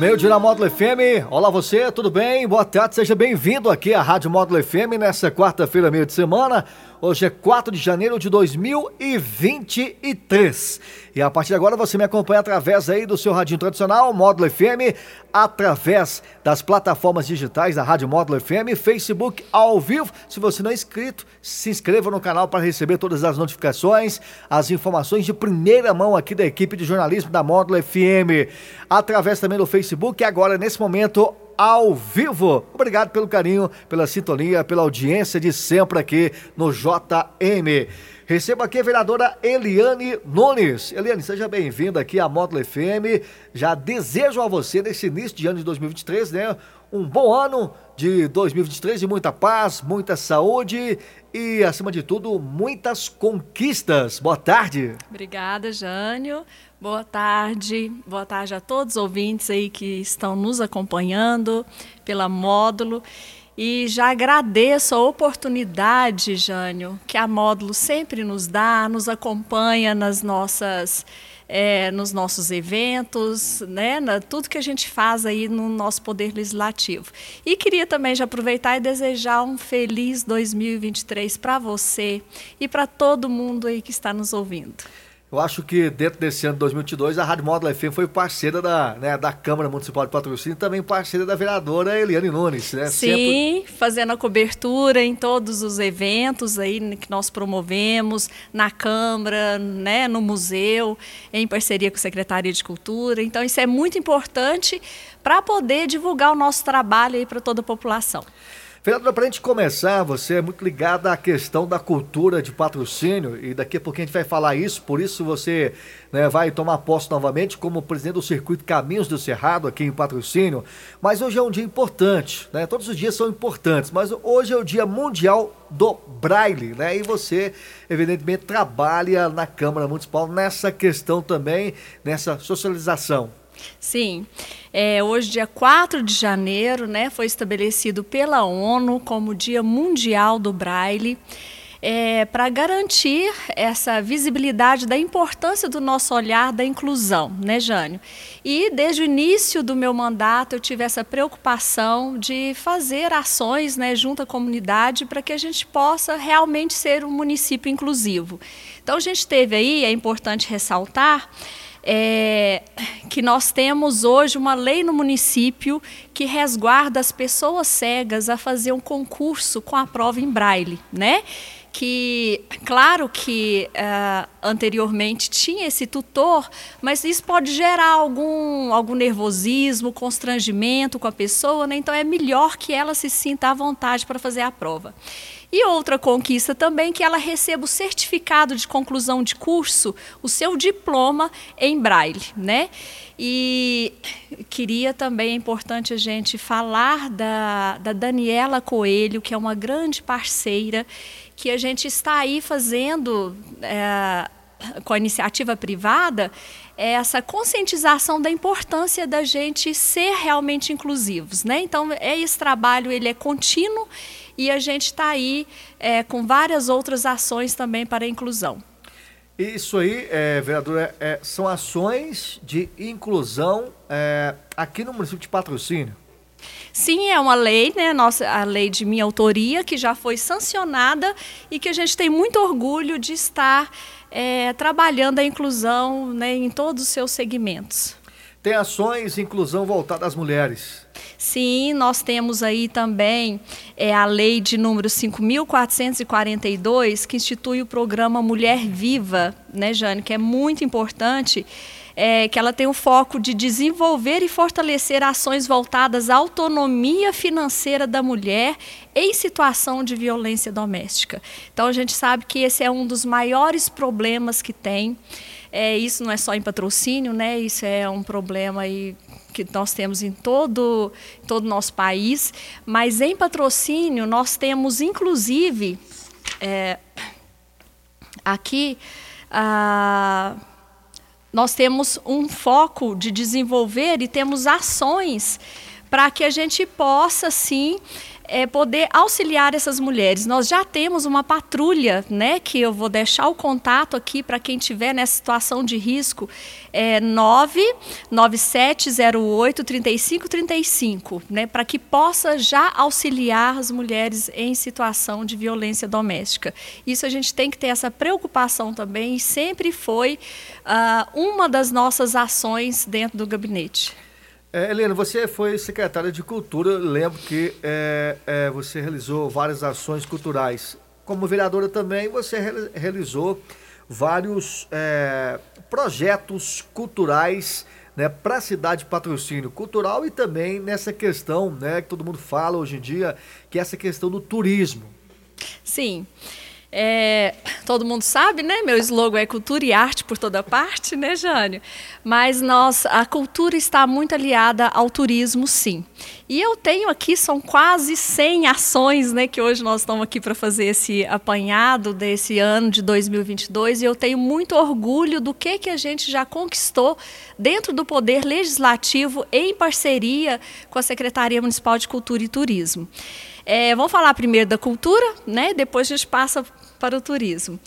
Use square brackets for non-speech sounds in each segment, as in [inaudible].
Meio dia na Módulo FM. Olá você, tudo bem? Boa tarde, seja bem-vindo aqui à Rádio Módulo FM nessa quarta-feira, meio de semana. Hoje é 4 de janeiro de 2023. E a partir de agora você me acompanha através aí do seu radinho tradicional, Módulo FM, através das plataformas digitais da Rádio Módulo FM, Facebook ao vivo. Se você não é inscrito, se inscreva no canal para receber todas as notificações, as informações de primeira mão aqui da equipe de jornalismo da Módulo FM. Através também do Facebook, agora nesse momento ao vivo. Obrigado pelo carinho, pela sintonia, pela audiência de sempre aqui no JM. Recebo aqui a vereadora Eliane Nunes. Eliane, seja bem-vinda aqui à Módulo FM. Já desejo a você, nesse início de ano de 2023, né? Um bom ano de 2023 de muita paz, muita saúde e, acima de tudo, muitas conquistas. Boa tarde. Obrigada, Jânio. Boa tarde, boa tarde a todos os ouvintes aí que estão nos acompanhando pela Módulo. E já agradeço a oportunidade, Jânio, que a Módulo sempre nos dá, nos acompanha nas nossas, é, nos nossos eventos, né, na, tudo que a gente faz aí no nosso Poder Legislativo. E queria também já aproveitar e desejar um feliz 2023 para você e para todo mundo aí que está nos ouvindo. Eu acho que dentro desse ano de 2022 a Rádio Módulo FM foi parceira da, né, da Câmara Municipal de Patrocínio e também parceira da vereadora Eliane Nunes, né? Sim, Sempre... fazendo a cobertura em todos os eventos aí que nós promovemos na Câmara, né, no museu, em parceria com a Secretaria de Cultura. Então isso é muito importante para poder divulgar o nosso trabalho aí para toda a população. Vereadora, para a gente começar, você é muito ligada à questão da cultura de patrocínio e daqui a pouquinho a gente vai falar isso, por isso você né, vai tomar posse novamente como presidente do Circuito Caminhos do Cerrado aqui em patrocínio. Mas hoje é um dia importante, né? Todos os dias são importantes, mas hoje é o Dia Mundial do Braille, né? E você, evidentemente, trabalha na Câmara Municipal nessa questão também, nessa socialização. Sim. É, hoje, dia 4 de janeiro, né, foi estabelecido pela ONU como Dia Mundial do Braille. É, para garantir essa visibilidade da importância do nosso olhar da inclusão, né, Jânio? E desde o início do meu mandato eu tive essa preocupação de fazer ações né, junto à comunidade para que a gente possa realmente ser um município inclusivo. Então a gente teve aí, é importante ressaltar, é, que nós temos hoje uma lei no município que resguarda as pessoas cegas a fazer um concurso com a prova em braille, né? que, claro que uh, anteriormente tinha esse tutor, mas isso pode gerar algum, algum nervosismo, constrangimento com a pessoa, né? então é melhor que ela se sinta à vontade para fazer a prova. E outra conquista também que ela receba o certificado de conclusão de curso, o seu diploma em braille, né? E queria também, é importante a gente falar da, da Daniela Coelho, que é uma grande parceira, que a gente está aí fazendo é, com a iniciativa privada, essa conscientização da importância da gente ser realmente inclusivos, né? Então, é esse trabalho, ele é contínuo e a gente está aí é, com várias outras ações também para a inclusão. Isso aí, é, vereadora, é, são ações de inclusão é, aqui no município de Patrocínio. Sim, é uma lei, né, nossa, a lei de minha autoria, que já foi sancionada e que a gente tem muito orgulho de estar é, trabalhando a inclusão né, em todos os seus segmentos. Tem ações inclusão voltadas às mulheres. Sim, nós temos aí também é, a lei de número 5.442, que institui o programa Mulher Viva, né, Jane, que é muito importante. É, que ela tem o foco de desenvolver e fortalecer ações voltadas à autonomia financeira da mulher em situação de violência doméstica. Então a gente sabe que esse é um dos maiores problemas que tem. É, isso não é só em patrocínio, né? Isso é um problema aí que nós temos em todo todo nosso país, mas em patrocínio nós temos inclusive é, aqui ah, nós temos um foco de desenvolver e temos ações para que a gente possa sim é, poder auxiliar essas mulheres. Nós já temos uma patrulha, né, que eu vou deixar o contato aqui para quem estiver nessa situação de risco, é 99708 3535, né, para que possa já auxiliar as mulheres em situação de violência doméstica. Isso a gente tem que ter essa preocupação também e sempre foi uh, uma das nossas ações dentro do gabinete. É, Helena, você foi secretária de Cultura. Lembro que é, é, você realizou várias ações culturais. Como vereadora também, você re realizou vários é, projetos culturais né, para a cidade de patrocínio cultural e também nessa questão né, que todo mundo fala hoje em dia, que é essa questão do turismo. Sim. É, todo mundo sabe, né? Meu slogan é cultura e arte por toda parte, né, Jânio? Mas nós, a cultura está muito aliada ao turismo, sim. E eu tenho aqui, são quase 100 ações, né? Que hoje nós estamos aqui para fazer esse apanhado desse ano de 2022. E eu tenho muito orgulho do que, que a gente já conquistou dentro do Poder Legislativo em parceria com a Secretaria Municipal de Cultura e Turismo. É, vamos falar primeiro da cultura, né? Depois a gente passa para o turismo.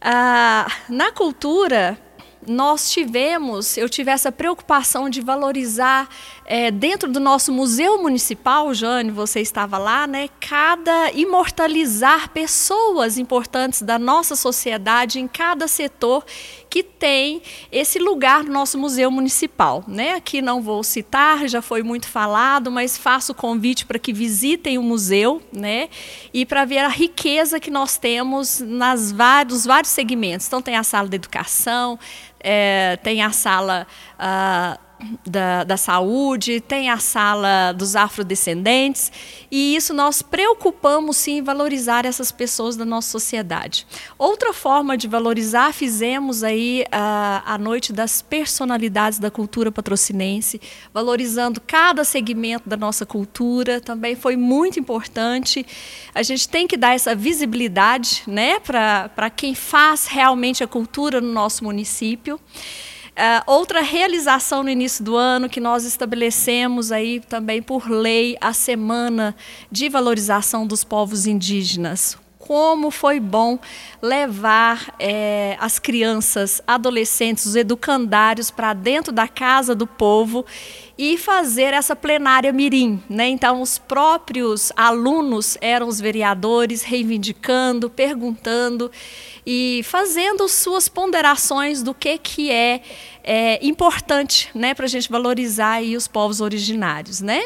Ah, na cultura, nós tivemos, eu tive essa preocupação de valorizar é, dentro do nosso museu municipal, Jane, você estava lá, né? Cada imortalizar pessoas importantes da nossa sociedade em cada setor que tem esse lugar no nosso museu municipal, né? Aqui não vou citar, já foi muito falado, mas faço o convite para que visitem o museu, né? E para ver a riqueza que nós temos nas vários, vários segmentos. Então tem a sala da educação, é, tem a sala uh, da, da saúde, tem a sala dos afrodescendentes, e isso nós preocupamos sim em valorizar essas pessoas da nossa sociedade. Outra forma de valorizar, fizemos aí a, a noite das personalidades da cultura patrocinense, valorizando cada segmento da nossa cultura, também foi muito importante. A gente tem que dar essa visibilidade né, para quem faz realmente a cultura no nosso município. Uh, outra realização no início do ano que nós estabelecemos aí também por lei a semana de valorização dos povos indígenas. Como foi bom levar é, as crianças, adolescentes, os educandários para dentro da casa do povo e fazer essa plenária mirim, né? Então os próprios alunos eram os vereadores reivindicando, perguntando e fazendo suas ponderações do que que é, é importante, né, para a gente valorizar aí os povos originários, né?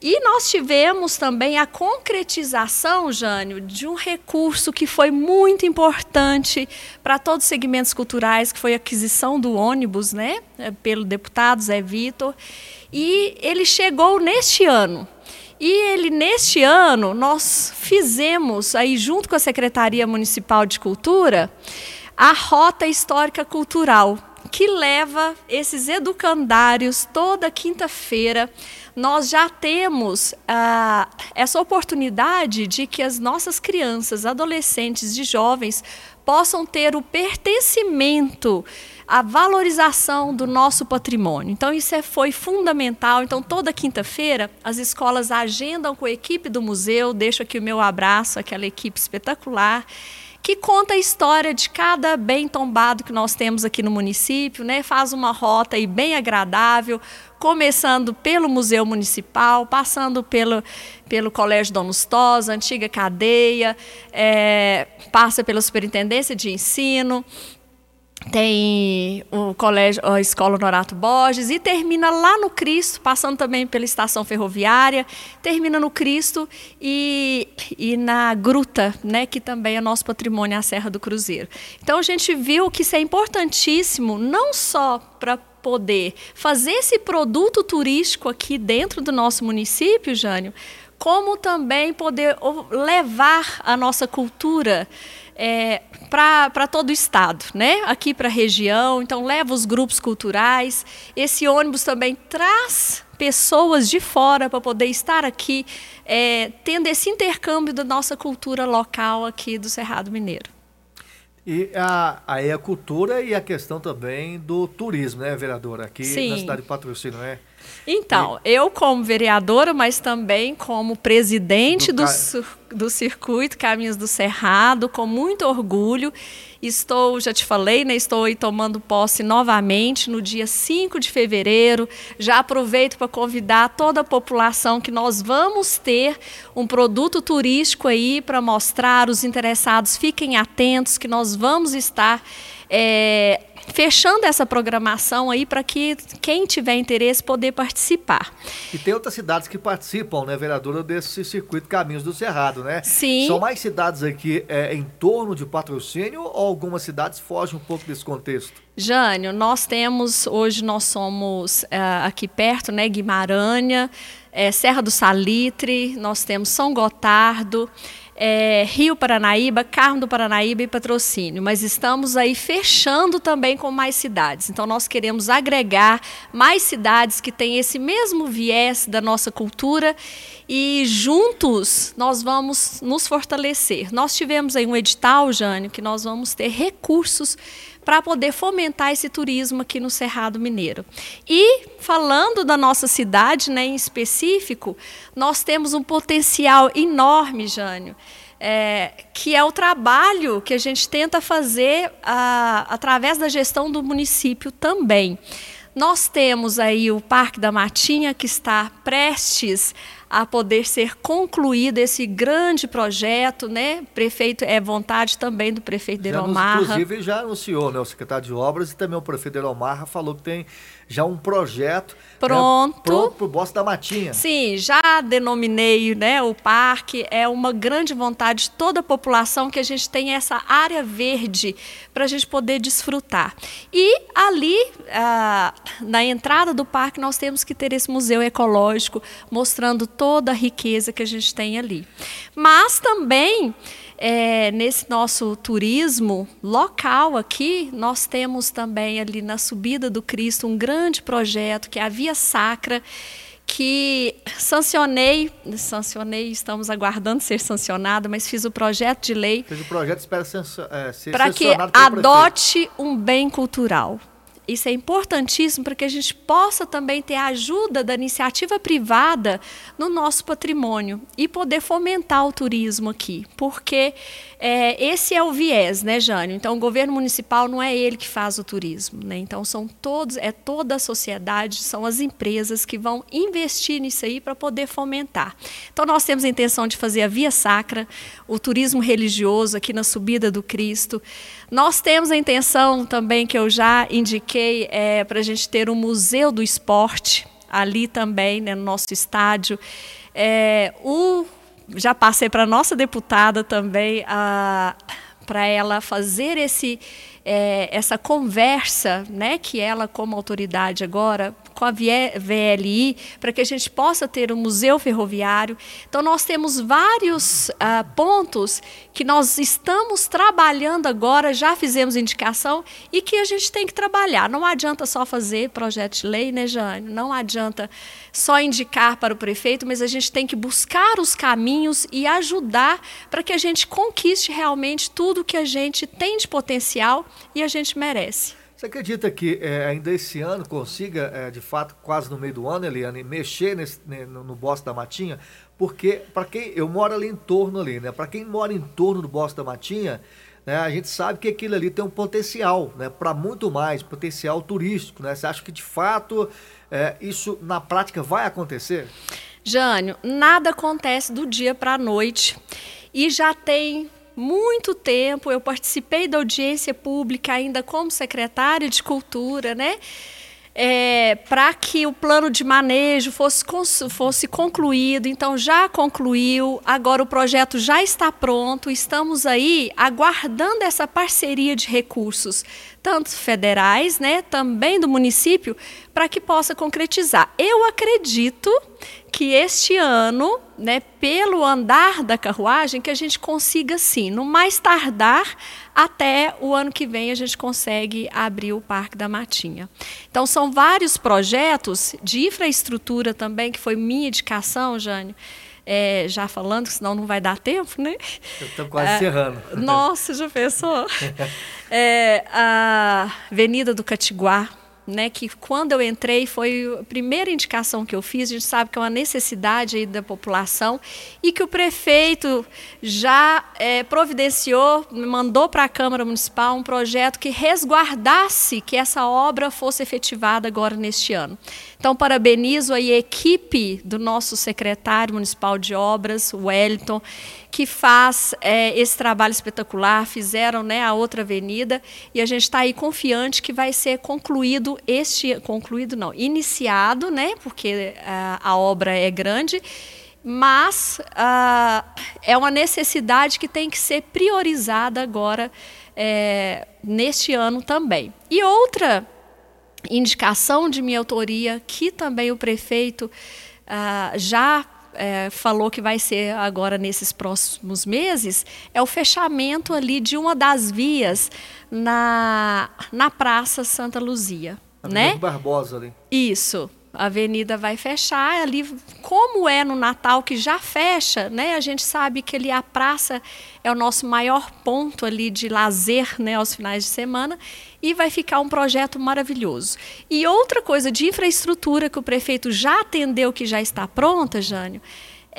E nós tivemos também a concretização, Jânio, de um recurso que foi muito importante para todos os segmentos culturais, que foi a aquisição do ônibus, né, pelo deputado Zé Vitor. E ele chegou neste ano. E ele, neste ano, nós fizemos, aí junto com a Secretaria Municipal de Cultura, a Rota Histórica Cultural, que leva esses educandários toda quinta-feira nós já temos ah, essa oportunidade de que as nossas crianças, adolescentes e jovens possam ter o pertencimento, a valorização do nosso patrimônio. Então, isso é, foi fundamental. Então, toda quinta-feira, as escolas agendam com a equipe do museu, deixo aqui o meu abraço àquela equipe espetacular que conta a história de cada bem tombado que nós temos aqui no município, né? Faz uma rota aí bem agradável, começando pelo Museu Municipal, passando pelo, pelo Colégio Dom Lustosa, antiga cadeia, é, passa pela Superintendência de Ensino, tem o colégio, a escola Norato Borges e termina lá no Cristo, passando também pela estação ferroviária, termina no Cristo e, e na Gruta, né, que também é nosso patrimônio, a Serra do Cruzeiro. Então a gente viu que isso é importantíssimo não só para poder fazer esse produto turístico aqui dentro do nosso município, Jânio, como também poder levar a nossa cultura é, para todo o estado, né? Aqui para a região, então leva os grupos culturais. Esse ônibus também traz pessoas de fora para poder estar aqui, é, tendo esse intercâmbio da nossa cultura local aqui do Cerrado Mineiro. E a, aí a cultura e a questão também do turismo, né, vereadora? Aqui Sim. na cidade de Patrocínio, né? Então, e... eu como vereadora, mas também como presidente do, do, do circuito Caminhos do Cerrado, com muito orgulho Estou, já te falei, né, estou aí tomando posse novamente no dia 5 de fevereiro. Já aproveito para convidar toda a população que nós vamos ter um produto turístico aí para mostrar. Os interessados fiquem atentos que nós vamos estar é, fechando essa programação aí para que quem tiver interesse poder participar. E tem outras cidades que participam, né, vereadora, desse circuito Caminhos do Cerrado, né? Sim. São mais cidades aqui é, em torno de patrocínio ou algumas cidades fogem um pouco desse contexto? Jânio, nós temos, hoje nós somos é, aqui perto, né, Guimarães, é, Serra do Salitre, nós temos São Gotardo, é, Rio Paranaíba, Carmo do Paranaíba e Patrocínio, mas estamos aí fechando também com mais cidades. Então nós queremos agregar mais cidades que têm esse mesmo viés da nossa cultura e juntos nós vamos nos fortalecer. Nós tivemos aí um edital, Jânio, que nós vamos ter recursos para poder fomentar esse turismo aqui no Cerrado Mineiro. E falando da nossa cidade, né, em específico, nós temos um potencial enorme, Jânio. É, que é o trabalho que a gente tenta fazer a, através da gestão do município também. Nós temos aí o Parque da Matinha, que está prestes a poder ser concluído esse grande projeto, né? Prefeito é vontade também do prefeito Delomarra. Inclusive já anunciou, né, o secretário de obras e também o prefeito Delomarra falou que tem já um projeto pronto né, pronto para o Bosque da Matinha. Sim, já denominei né, o parque. É uma grande vontade de toda a população que a gente tenha essa área verde para a gente poder desfrutar. E ali, ah, na entrada do parque, nós temos que ter esse museu ecológico mostrando toda a riqueza que a gente tem ali. Mas também é, nesse nosso turismo local aqui, nós temos também ali na subida do Cristo um grande projeto que é a Via Sacra, que sancionei, sancionei, estamos aguardando ser sancionado, mas fiz o projeto de lei. Fiz o projeto, espera ser, é, ser para que adote um bem cultural. Isso é importantíssimo para que a gente possa também ter a ajuda da iniciativa privada no nosso patrimônio e poder fomentar o turismo aqui, porque é, esse é o viés, né, Jânio? Então, o governo municipal não é ele que faz o turismo, né? Então, são todos, é toda a sociedade, são as empresas que vão investir nisso aí para poder fomentar. Então, nós temos a intenção de fazer a Via Sacra, o turismo religioso aqui na subida do Cristo. Nós temos a intenção também, que eu já indiquei, é, para a gente ter um museu do esporte ali também, né, no nosso estádio. É, o, já passei para a nossa deputada também, para ela fazer esse, é, essa conversa, né, que ela, como autoridade agora, com a VLI, para que a gente possa ter um museu ferroviário. Então, nós temos vários uh, pontos que nós estamos trabalhando agora, já fizemos indicação e que a gente tem que trabalhar. Não adianta só fazer projeto de lei, né, Jane? Não adianta só indicar para o prefeito, mas a gente tem que buscar os caminhos e ajudar para que a gente conquiste realmente tudo que a gente tem de potencial e a gente merece. Você acredita que é, ainda esse ano consiga, é, de fato, quase no meio do ano, Eliane, mexer nesse, né, no, no Bosque da Matinha? Porque, para quem. Eu moro ali em torno ali, né? Para quem mora em torno do Bosque da Matinha, né, a gente sabe que aquilo ali tem um potencial, né? Para muito mais, potencial turístico, né? Você acha que, de fato, é, isso na prática vai acontecer? Jânio, nada acontece do dia para a noite. E já tem muito tempo, eu participei da audiência pública ainda como secretária de Cultura, né? É, para que o plano de manejo fosse, fosse concluído. Então, já concluiu, agora o projeto já está pronto, estamos aí aguardando essa parceria de recursos, tanto federais, né, também do município, para que possa concretizar. Eu acredito que este ano, né, pelo andar da carruagem, que a gente consiga sim, no mais tardar até o ano que vem a gente consegue abrir o Parque da Matinha. Então são vários projetos de infraestrutura também que foi minha indicação, Jânio é, já falando, senão não vai dar tempo, né? Estou quase é, encerrando. Nossa, já pensou? é, [laughs] a Avenida do Catiguá, né, que quando eu entrei foi a primeira indicação que eu fiz, a gente sabe que é uma necessidade aí da população e que o prefeito já é, providenciou, mandou para a Câmara Municipal um projeto que resguardasse que essa obra fosse efetivada agora neste ano. Então, parabenizo a equipe do nosso secretário municipal de obras, Wellington, que faz é, esse trabalho espetacular, fizeram né, a outra avenida. E a gente está aí confiante que vai ser concluído este, concluído não, iniciado, né, porque a, é, a obra é grande, mas uh, é uma necessidade que tem que ser priorizada agora é, neste ano também. E outra indicação de minha autoria, que também o prefeito uh, já é, falou que vai ser agora nesses próximos meses é o fechamento ali de uma das vias na, na Praça Santa Luzia. né? Barbosa ali. Isso a avenida vai fechar ali, como é no Natal que já fecha, né? A gente sabe que ali a praça é o nosso maior ponto ali de lazer, né, aos finais de semana, e vai ficar um projeto maravilhoso. E outra coisa de infraestrutura que o prefeito já atendeu que já está pronta, Jânio,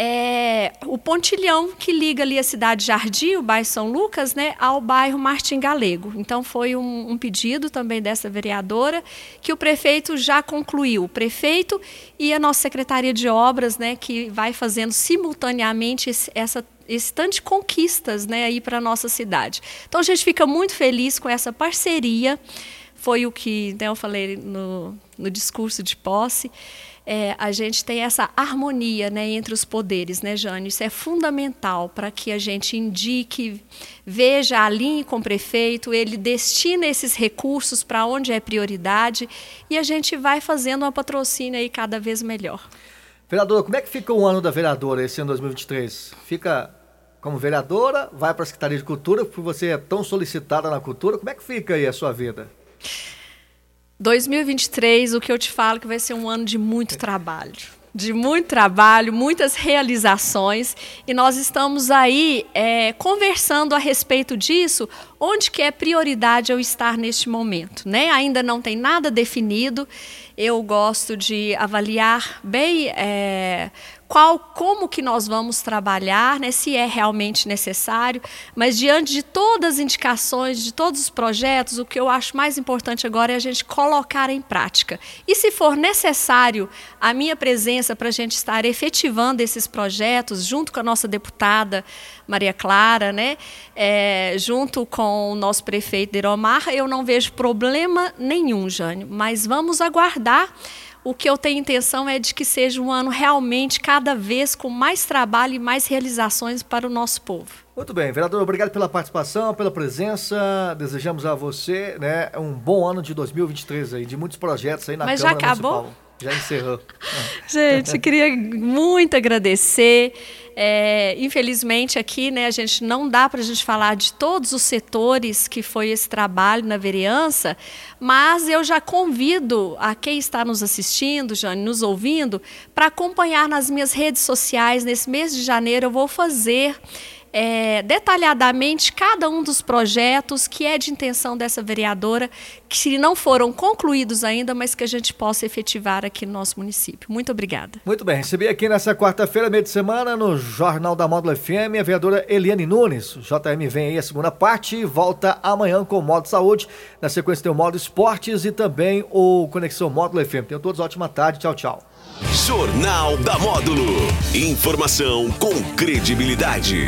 é o pontilhão que liga ali a cidade Jardim, o bairro São Lucas, né, ao bairro Martim Galego. Então foi um, um, pedido também dessa vereadora que o prefeito já concluiu. O prefeito e a nossa secretaria de obras, né, que vai fazendo simultaneamente esse, essa esse tanto de conquistas né, aí para a nossa cidade. Então a gente fica muito feliz com essa parceria. Foi o que né, eu falei no, no discurso de posse é, a gente tem essa harmonia né, entre os poderes, né, Jânio? Isso é fundamental para que a gente indique, veja, alinhe com o prefeito, ele destina esses recursos para onde é prioridade e a gente vai fazendo uma patrocínio aí cada vez melhor. Vereadora, como é que fica o ano da vereadora esse ano 2023? Fica como vereadora, vai para a Secretaria de Cultura, porque você é tão solicitada na cultura, como é que fica aí a sua vida? 2023, o que eu te falo que vai ser um ano de muito trabalho. De muito trabalho, muitas realizações, e nós estamos aí é, conversando a respeito disso, onde que é prioridade eu estar neste momento. Né? Ainda não tem nada definido, eu gosto de avaliar bem é, qual, como que nós vamos trabalhar, né, se é realmente necessário, mas diante de todas as indicações, de todos os projetos, o que eu acho mais importante agora é a gente colocar em prática. E se for necessário a minha presença para a gente estar efetivando esses projetos, junto com a nossa deputada Maria Clara, né, é, junto com o nosso prefeito Deromar, eu não vejo problema nenhum, Jânio, mas vamos aguardar o que eu tenho intenção é de que seja um ano realmente cada vez com mais trabalho e mais realizações para o nosso povo. Muito bem, vereador, obrigado pela participação, pela presença. Desejamos a você, né, um bom ano de 2023 aí, de muitos projetos aí na Mas Câmara já acabou? Municipal. Já encerrou. [laughs] Gente, queria muito agradecer. É, infelizmente aqui, né, a gente não dá para a gente falar de todos os setores que foi esse trabalho na vereança, mas eu já convido a quem está nos assistindo, Jane, nos ouvindo, para acompanhar nas minhas redes sociais. Nesse mês de janeiro eu vou fazer é, detalhadamente cada um dos projetos que é de intenção dessa vereadora, que não foram concluídos ainda, mas que a gente possa efetivar aqui no nosso município. Muito obrigada. Muito bem, recebi aqui nessa quarta-feira, meio de semana, no Jornal da Módulo FM, a vereadora Eliane Nunes. O JM vem aí a segunda parte e volta amanhã com o Módulo Saúde. Na sequência tem o Módulo Esportes e também o Conexão Módulo FM. Tenham todos ótima tarde. Tchau, tchau. Jornal da Módulo. Informação com credibilidade.